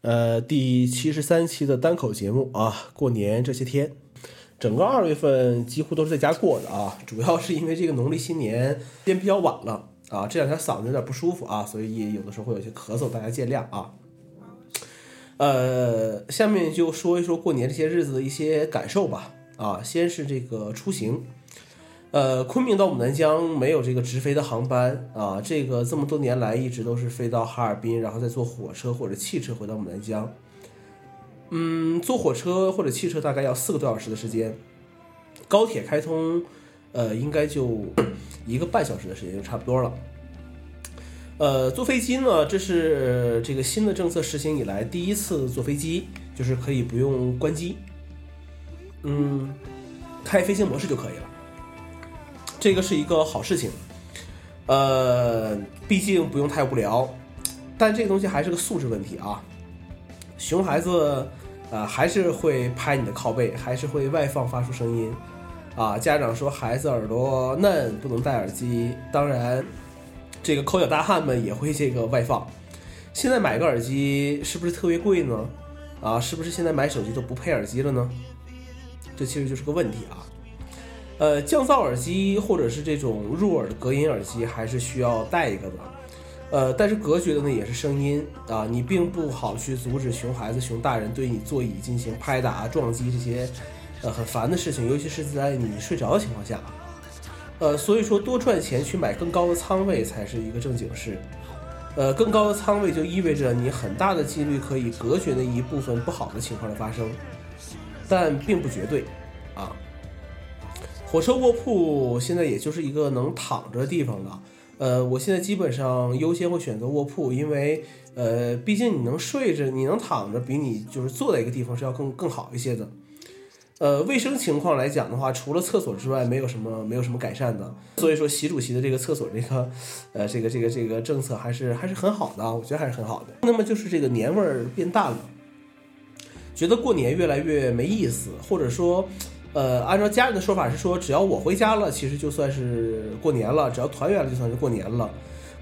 呃，第七十三期的单口节目啊，过年这些天，整个二月份几乎都是在家过的啊，主要是因为这个农历新年天比较晚了啊，这两天嗓子有点不舒服啊，所以有的时候会有些咳嗽，大家见谅啊。呃，下面就说一说过年这些日子的一些感受吧啊，先是这个出行。呃，昆明到牡丹江没有这个直飞的航班啊，这个这么多年来一直都是飞到哈尔滨，然后再坐火车或者汽车回到牡丹江。嗯，坐火车或者汽车大概要四个多小时的时间，高铁开通，呃，应该就一个半小时的时间就差不多了。呃，坐飞机呢，这是这个新的政策实行以来第一次坐飞机，就是可以不用关机，嗯，开飞行模式就可以了。这个是一个好事情，呃，毕竟不用太无聊，但这个东西还是个素质问题啊。熊孩子，啊，还是会拍你的靠背，还是会外放发出声音，啊，家长说孩子耳朵嫩不能戴耳机，当然，这个抠脚大汉们也会这个外放。现在买个耳机是不是特别贵呢？啊，是不是现在买手机都不配耳机了呢？这其实就是个问题啊。呃，降噪耳机或者是这种入耳的隔音耳机，还是需要带一个的。呃，但是隔绝的呢也是声音啊，你并不好去阻止熊孩子、熊大人对你座椅进行拍打、撞击这些呃很烦的事情，尤其是在你睡着的情况下。呃，所以说多赚钱去买更高的仓位才是一个正经事。呃，更高的仓位就意味着你很大的几率可以隔绝那一部分不好的情况的发生，但并不绝对啊。火车卧铺现在也就是一个能躺着的地方了，呃，我现在基本上优先会选择卧铺，因为呃，毕竟你能睡着，你能躺着，比你就是坐在一个地方是要更更好一些的。呃，卫生情况来讲的话，除了厕所之外，没有什么没有什么改善的。所以说，习主席的这个厕所这个呃这个这个这个政策还是还是很好的，我觉得还是很好的。那么就是这个年味儿变淡了，觉得过年越来越没意思，或者说。呃，按照家人的说法是说，只要我回家了，其实就算是过年了；只要团圆了，就算是过年了。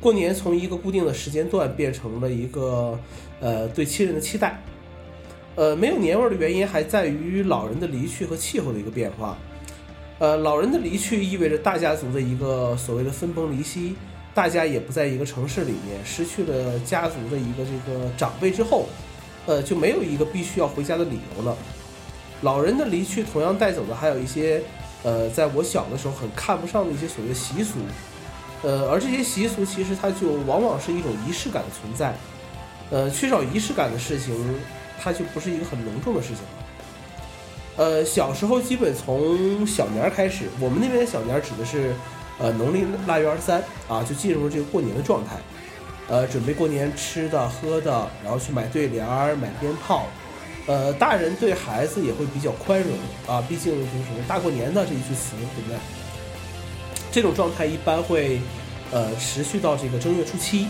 过年从一个固定的时间段变成了一个呃对亲人的期待。呃，没有年味儿的原因还在于老人的离去和气候的一个变化。呃，老人的离去意味着大家族的一个所谓的分崩离析，大家也不在一个城市里面，失去了家族的一个这个长辈之后，呃，就没有一个必须要回家的理由了。老人的离去，同样带走的还有一些，呃，在我小的时候很看不上的一些所谓习俗，呃，而这些习俗其实它就往往是一种仪式感的存在，呃，缺少仪式感的事情，它就不是一个很隆重的事情了。呃，小时候基本从小年开始，我们那边的小年指的是，呃，农历腊月二十三啊，就进入这个过年的状态，呃，准备过年吃的喝的，然后去买对联儿、买鞭炮。呃，大人对孩子也会比较宽容啊，毕竟就是什么大过年的这一句词，对不对？这种状态一般会，呃，持续到这个正月初七，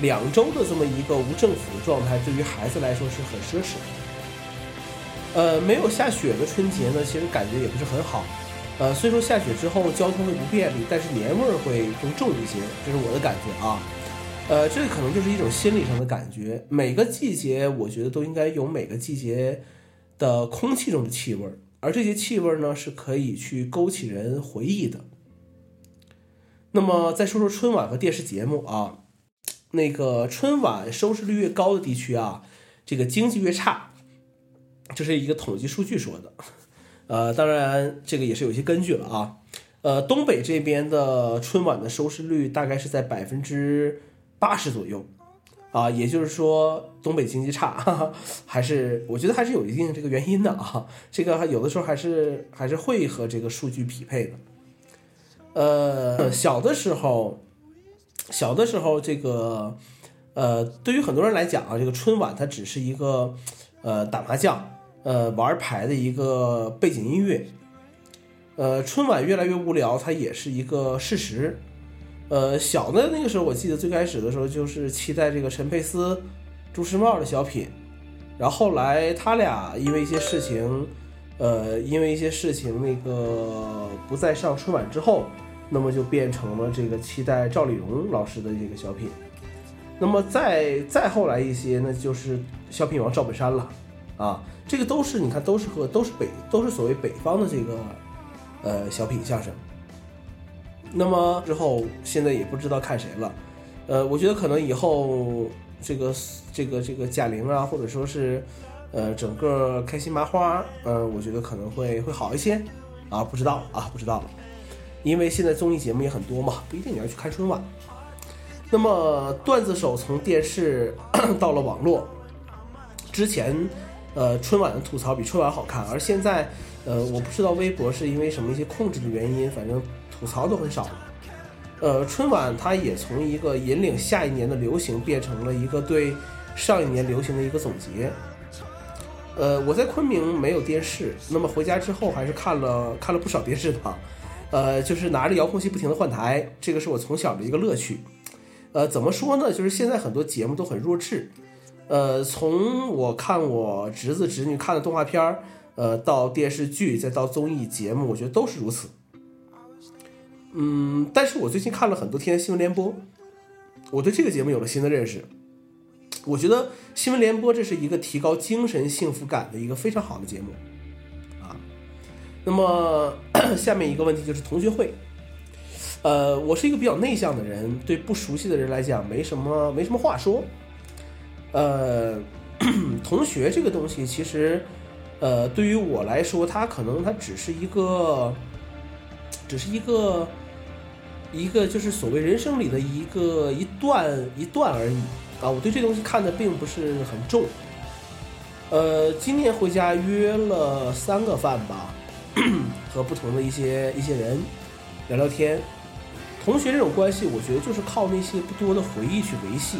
两周的这么一个无政府的状态，对于孩子来说是很奢侈的。呃，没有下雪的春节呢，其实感觉也不是很好。呃，虽说下雪之后交通会不便利，但是年味儿会更重一些，这是我的感觉啊。呃，这可能就是一种心理上的感觉。每个季节，我觉得都应该有每个季节的空气中的气味儿，而这些气味儿呢，是可以去勾起人回忆的。那么，再说说春晚和电视节目啊，那个春晚收视率越高的地区啊，这个经济越差，这是一个统计数据说的。呃，当然这个也是有一些根据了啊。呃，东北这边的春晚的收视率大概是在百分之。八十左右，啊，也就是说东北经济差，哈哈，还是我觉得还是有一定这个原因的啊。这个有的时候还是还是会和这个数据匹配的。呃，小的时候，小的时候这个，呃，对于很多人来讲啊，这个春晚它只是一个，呃，打麻将，呃，玩牌的一个背景音乐。呃，春晚越来越无聊，它也是一个事实。呃，小的那个时候，我记得最开始的时候就是期待这个陈佩斯、朱时茂的小品，然后后来他俩因为一些事情，呃，因为一些事情那个不再上春晚之后，那么就变成了这个期待赵丽蓉老师的这个小品。那么再再后来一些，那就是小品王赵本山了，啊，这个都是你看都是和都是北都是所谓北方的这个呃小品相声。那么之后现在也不知道看谁了，呃，我觉得可能以后这个这个这个贾玲啊，或者说是呃整个开心麻花，呃，我觉得可能会会好一些，啊，不知道啊，不知道，因为现在综艺节目也很多嘛，不一定你要去看春晚。那么段子手从电视 到了网络，之前，呃，春晚的吐槽比春晚好看，而现在，呃，我不知道微博是因为什么一些控制的原因，反正吐槽都很少了。呃，春晚它也从一个引领下一年的流行，变成了一个对上一年流行的一个总结。呃，我在昆明没有电视，那么回家之后还是看了看了不少电视的，呃，就是拿着遥控器不停的换台，这个是我从小的一个乐趣。呃，怎么说呢？就是现在很多节目都很弱智。呃，从我看我侄子侄女看的动画片儿，呃，到电视剧，再到综艺节目，我觉得都是如此。嗯，但是我最近看了很多天新闻联播，我对这个节目有了新的认识。我觉得新闻联播这是一个提高精神幸福感的一个非常好的节目啊。那么 下面一个问题就是同学会。呃，我是一个比较内向的人，对不熟悉的人来讲没什么没什么话说。呃，同学这个东西其实，呃，对于我来说，它可能它只是一个，只是一个，一个就是所谓人生里的一个一段一段而已啊。我对这东西看的并不是很重。呃，今年回家约了三个饭吧，和不同的一些一些人聊聊天。同学这种关系，我觉得就是靠那些不多的回忆去维系，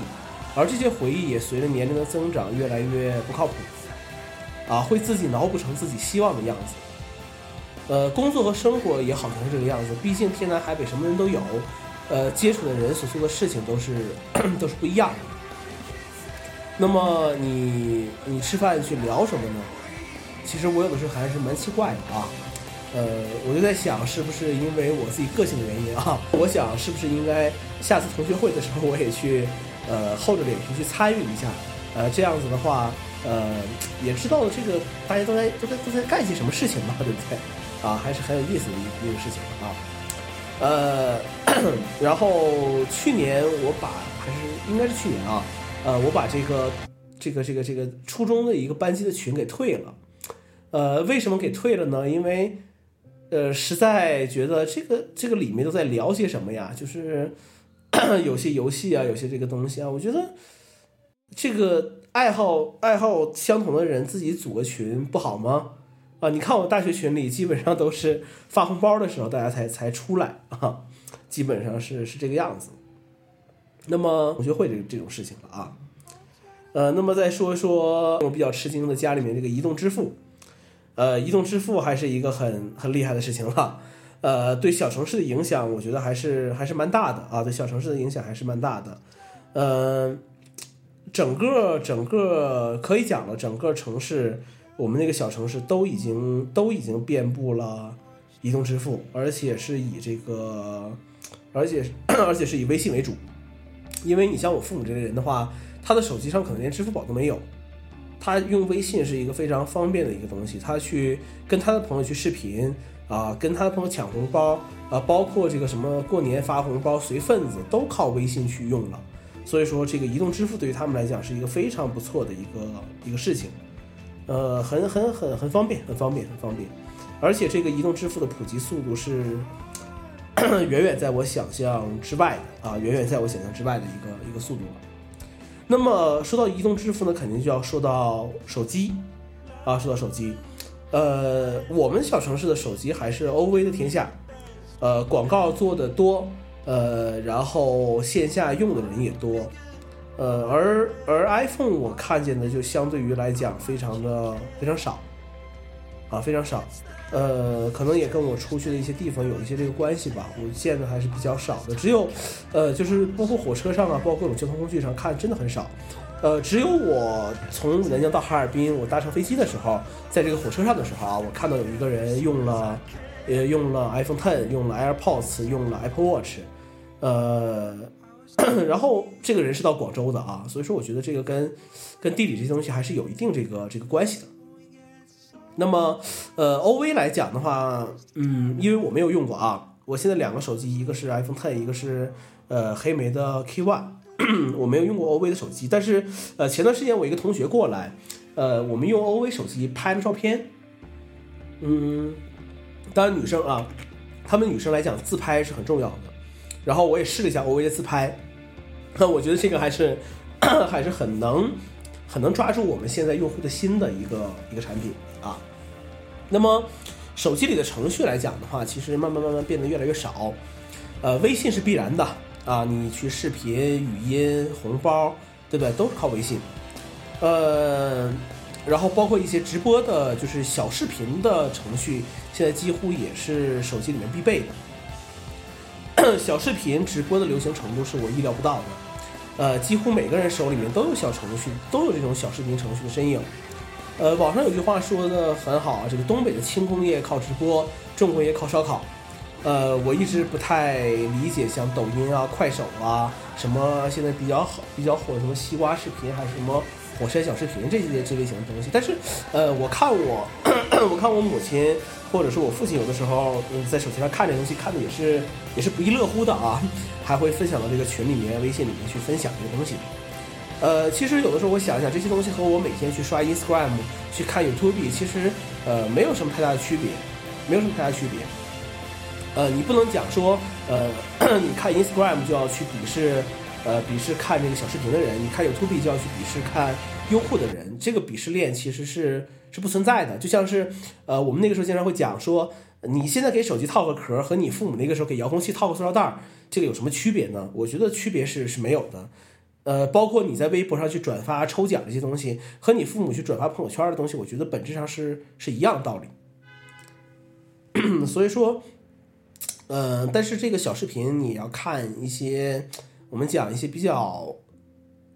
而这些回忆也随着年龄的增长越来越不靠谱，啊，会自己脑补成自己希望的样子。呃，工作和生活也好像是这个样子，毕竟天南海北什么人都有，呃，接触的人所做的事情都是 都是不一样的。那么你你吃饭去聊什么呢？其实我有的时候还是蛮奇怪的啊。呃，我就在想，是不是因为我自己个性的原因啊？我想，是不是应该下次同学会的时候，我也去，呃，厚着脸皮去参与一下，呃，这样子的话，呃，也知道这个大家都在都在都在干些什么事情嘛，对不对？啊，还是很有意思的一一个事情啊。呃，然后去年我把还是应该是去年啊，呃，我把这个这个这个这个初中的一个班级的群给退了。呃，为什么给退了呢？因为呃，实在觉得这个这个里面都在聊些什么呀？就是 有些游戏啊，有些这个东西啊，我觉得这个爱好爱好相同的人自己组个群不好吗？啊，你看我大学群里基本上都是发红包的时候大家才才出来啊，基本上是是这个样子。那么同学会这这种事情了啊，呃，那么再说一说我比较吃惊的家里面这个移动支付。呃，移动支付还是一个很很厉害的事情了，呃，对小城市的影响，我觉得还是还是蛮大的啊，对小城市的影响还是蛮大的，呃，整个整个可以讲了，整个城市，我们那个小城市都已经都已经遍布了移动支付，而且是以这个，而且 而且是以微信为主，因为你像我父母这类人的话，他的手机上可能连支付宝都没有。他用微信是一个非常方便的一个东西，他去跟他的朋友去视频啊，跟他的朋友抢红包啊，包括这个什么过年发红包随份子都靠微信去用了。所以说，这个移动支付对于他们来讲是一个非常不错的一个一个事情，呃，很很很很方便，很方便，很方便。而且这个移动支付的普及速度是 远远在我想象之外的啊，远远在我想象之外的一个一个速度。那么说到移动支付呢，肯定就要说到手机，啊，说到手机，呃，我们小城市的手机还是 OV 的天下，呃，广告做的多，呃，然后线下用的人也多，呃，而而 iPhone 我看见的就相对于来讲非常的非常少，啊，非常少。呃，可能也跟我出去的一些地方有一些这个关系吧，我见的还是比较少的，只有，呃，就是包括火车上啊，包括各种交通工具上看，真的很少。呃，只有我从南京到哈尔滨，我搭乘飞机的时候，在这个火车上的时候啊，我看到有一个人用了，呃，用了 iPhone Ten，用了 AirPods，用了 Apple Watch，呃，然后这个人是到广州的啊，所以说我觉得这个跟跟地理这些东西还是有一定这个这个关系的。那么，呃，OV 来讲的话，嗯，因为我没有用过啊，我现在两个手机，一个是 iPhone Ten，一个是呃黑莓的 K One，我没有用过 OV 的手机，但是呃前段时间我一个同学过来，呃，我们用 OV 手机拍的照片，嗯，当然女生啊，她们女生来讲自拍是很重要的，然后我也试了一下 OV 的自拍，那 我觉得这个还是还是很能很能抓住我们现在用户的心的一个一个产品。啊，那么手机里的程序来讲的话，其实慢慢慢慢变得越来越少。呃，微信是必然的啊，你去视频、语音、红包，对不对？都是靠微信。呃，然后包括一些直播的，就是小视频的程序，现在几乎也是手机里面必备的。小视频直播的流行程度是我意料不到的。呃，几乎每个人手里面都有小程序，都有这种小视频程序的身影。呃，网上有句话说的很好啊，这个东北的轻工业靠直播，重工业靠烧烤。呃，我一直不太理解像抖音啊、快手啊，什么现在比较好、比较火什么西瓜视频，还是什么火山小视频这些这类型的东西。但是，呃，我看我，我看我母亲或者是我父亲有的时候在手机上看这东西，看的也是也是不亦乐乎的啊，还会分享到这个群里面、微信里面去分享这个东西。呃，其实有的时候我想一想，这些东西和我每天去刷 Instagram、去看 YouTube，其实呃没有什么太大的区别，没有什么太大区别。呃，你不能讲说，呃，你看 Instagram 就要去鄙视，呃，鄙视看这个小视频的人；你看 YouTube 就要去鄙视看优酷的人。这个鄙视链其实是是不存在的。就像是，呃，我们那个时候经常会讲说，你现在给手机套个壳，和你父母那个时候给遥控器套个塑料袋儿，这个有什么区别呢？我觉得区别是是没有的。呃，包括你在微博上去转发抽奖这些东西，和你父母去转发朋友圈的东西，我觉得本质上是是一样的道理。所以说，呃，但是这个小视频你要看一些，我们讲一些比较，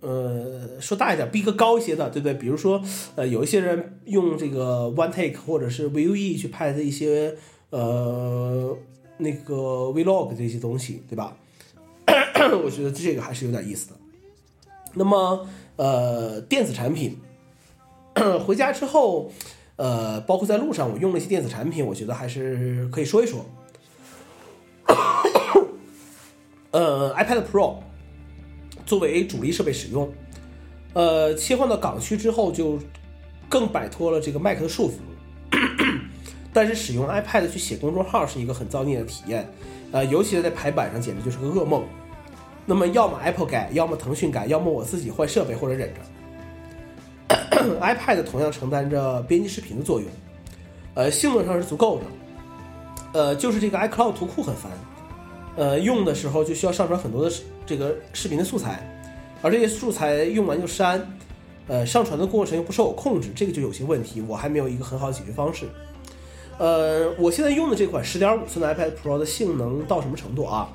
呃，说大一点，逼格高一些的，对不对？比如说，呃，有一些人用这个 One Take 或者是 VUE 去拍的一些，呃，那个 Vlog 这些东西，对吧？我觉得这个还是有点意思的。那么，呃，电子产品 回家之后，呃，包括在路上我用了一些电子产品，我觉得还是可以说一说。呃，iPad Pro 作为主力设备使用，呃，切换到港区之后就更摆脱了这个 Mac 的束缚，但是使用 iPad 去写公众号是一个很造孽的体验，呃，尤其是在排版上简直就是个噩梦。那么要么 Apple 改，要么腾讯改，要么我自己换设备或者忍着。iPad 同样承担着编辑视频的作用，呃，性能上是足够的，呃，就是这个 iCloud 图库很烦，呃，用的时候就需要上传很多的这个视频的素材，而这些素材用完就删，呃，上传的过程又不受我控制，这个就有些问题，我还没有一个很好的解决方式。呃，我现在用的这款十点五寸的 iPad Pro 的性能到什么程度啊？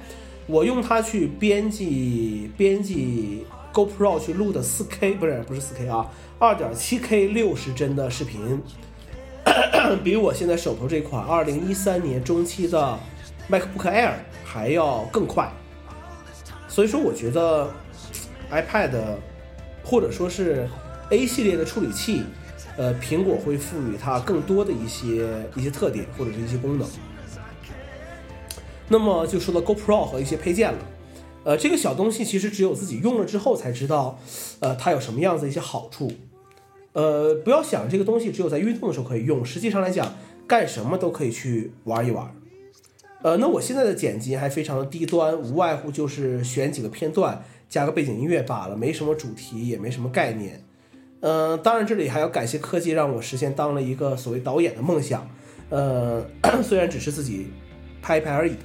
我用它去编辑编辑 GoPro 去录的 4K 不是不是 4K 啊，2.7K 六十帧的视频，比我现在手头这款2013年中期的 MacBook Air 还要更快。所以说，我觉得 iPad 或者说是 A 系列的处理器，呃，苹果会赋予它更多的一些一些特点或者是一些功能。那么就说到 GoPro 和一些配件了，呃，这个小东西其实只有自己用了之后才知道，呃，它有什么样子一些好处，呃，不要想这个东西只有在运动的时候可以用，实际上来讲，干什么都可以去玩一玩，呃，那我现在的剪辑还非常的低端，无外乎就是选几个片段，加个背景音乐罢了，没什么主题，也没什么概念，嗯，当然这里还要感谢科技让我实现当了一个所谓导演的梦想，呃，虽然只是自己拍一拍而已。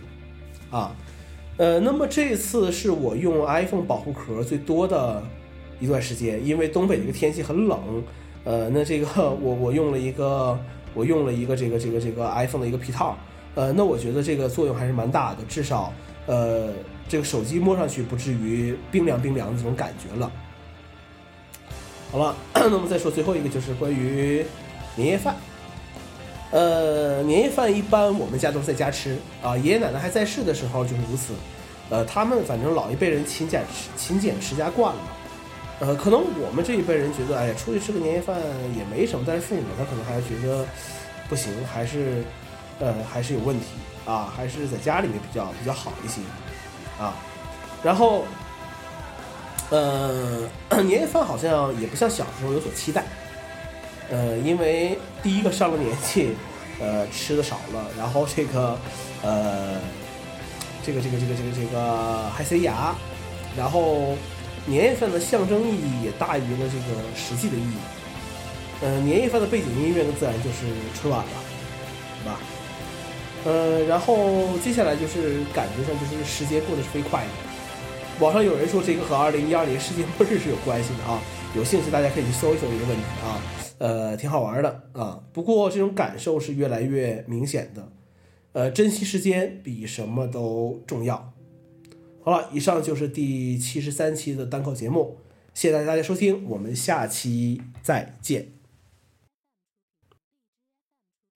啊，呃，那么这次是我用 iPhone 保护壳最多的一段时间，因为东北这个天气很冷，呃，那这个 我我用了一个我用了一个这个这个这个 iPhone 的一个皮套，呃，那我觉得这个作用还是蛮大的，至少呃这个手机摸上去不至于冰凉冰凉的这种感觉了。好了，那么再说最后一个就是关于年夜饭。呃，年夜饭一般我们家都是在家吃啊，爷爷奶奶还在世的时候就是如此。呃，他们反正老一辈人勤俭勤俭持家惯了，呃，可能我们这一辈人觉得，哎呀，出去吃个年夜饭也没什么，但是父母他可能还是觉得不行，还是呃还是有问题啊，还是在家里面比较比较好一些啊。然后，呃，年夜饭好像也不像小时候有所期待，呃，因为第一个上了年纪，呃，吃的少了，然后这个呃。这个这个这个这个这个还塞牙，然后年夜饭的象征意义也大于了这个实际的意义。呃，年夜饭的背景音乐呢，自然就是春晚了，对吧？呃，然后接下来就是感觉上就是时间过得是飞快的。网上有人说这个和二零一二年世界末日是有关系的啊，有兴趣大家可以去搜一搜这个问题啊，呃，挺好玩的啊。不过这种感受是越来越明显的。呃，珍惜时间比什么都重要。好了，以上就是第七十三期的单口节目，谢谢大家收听，我们下期再见。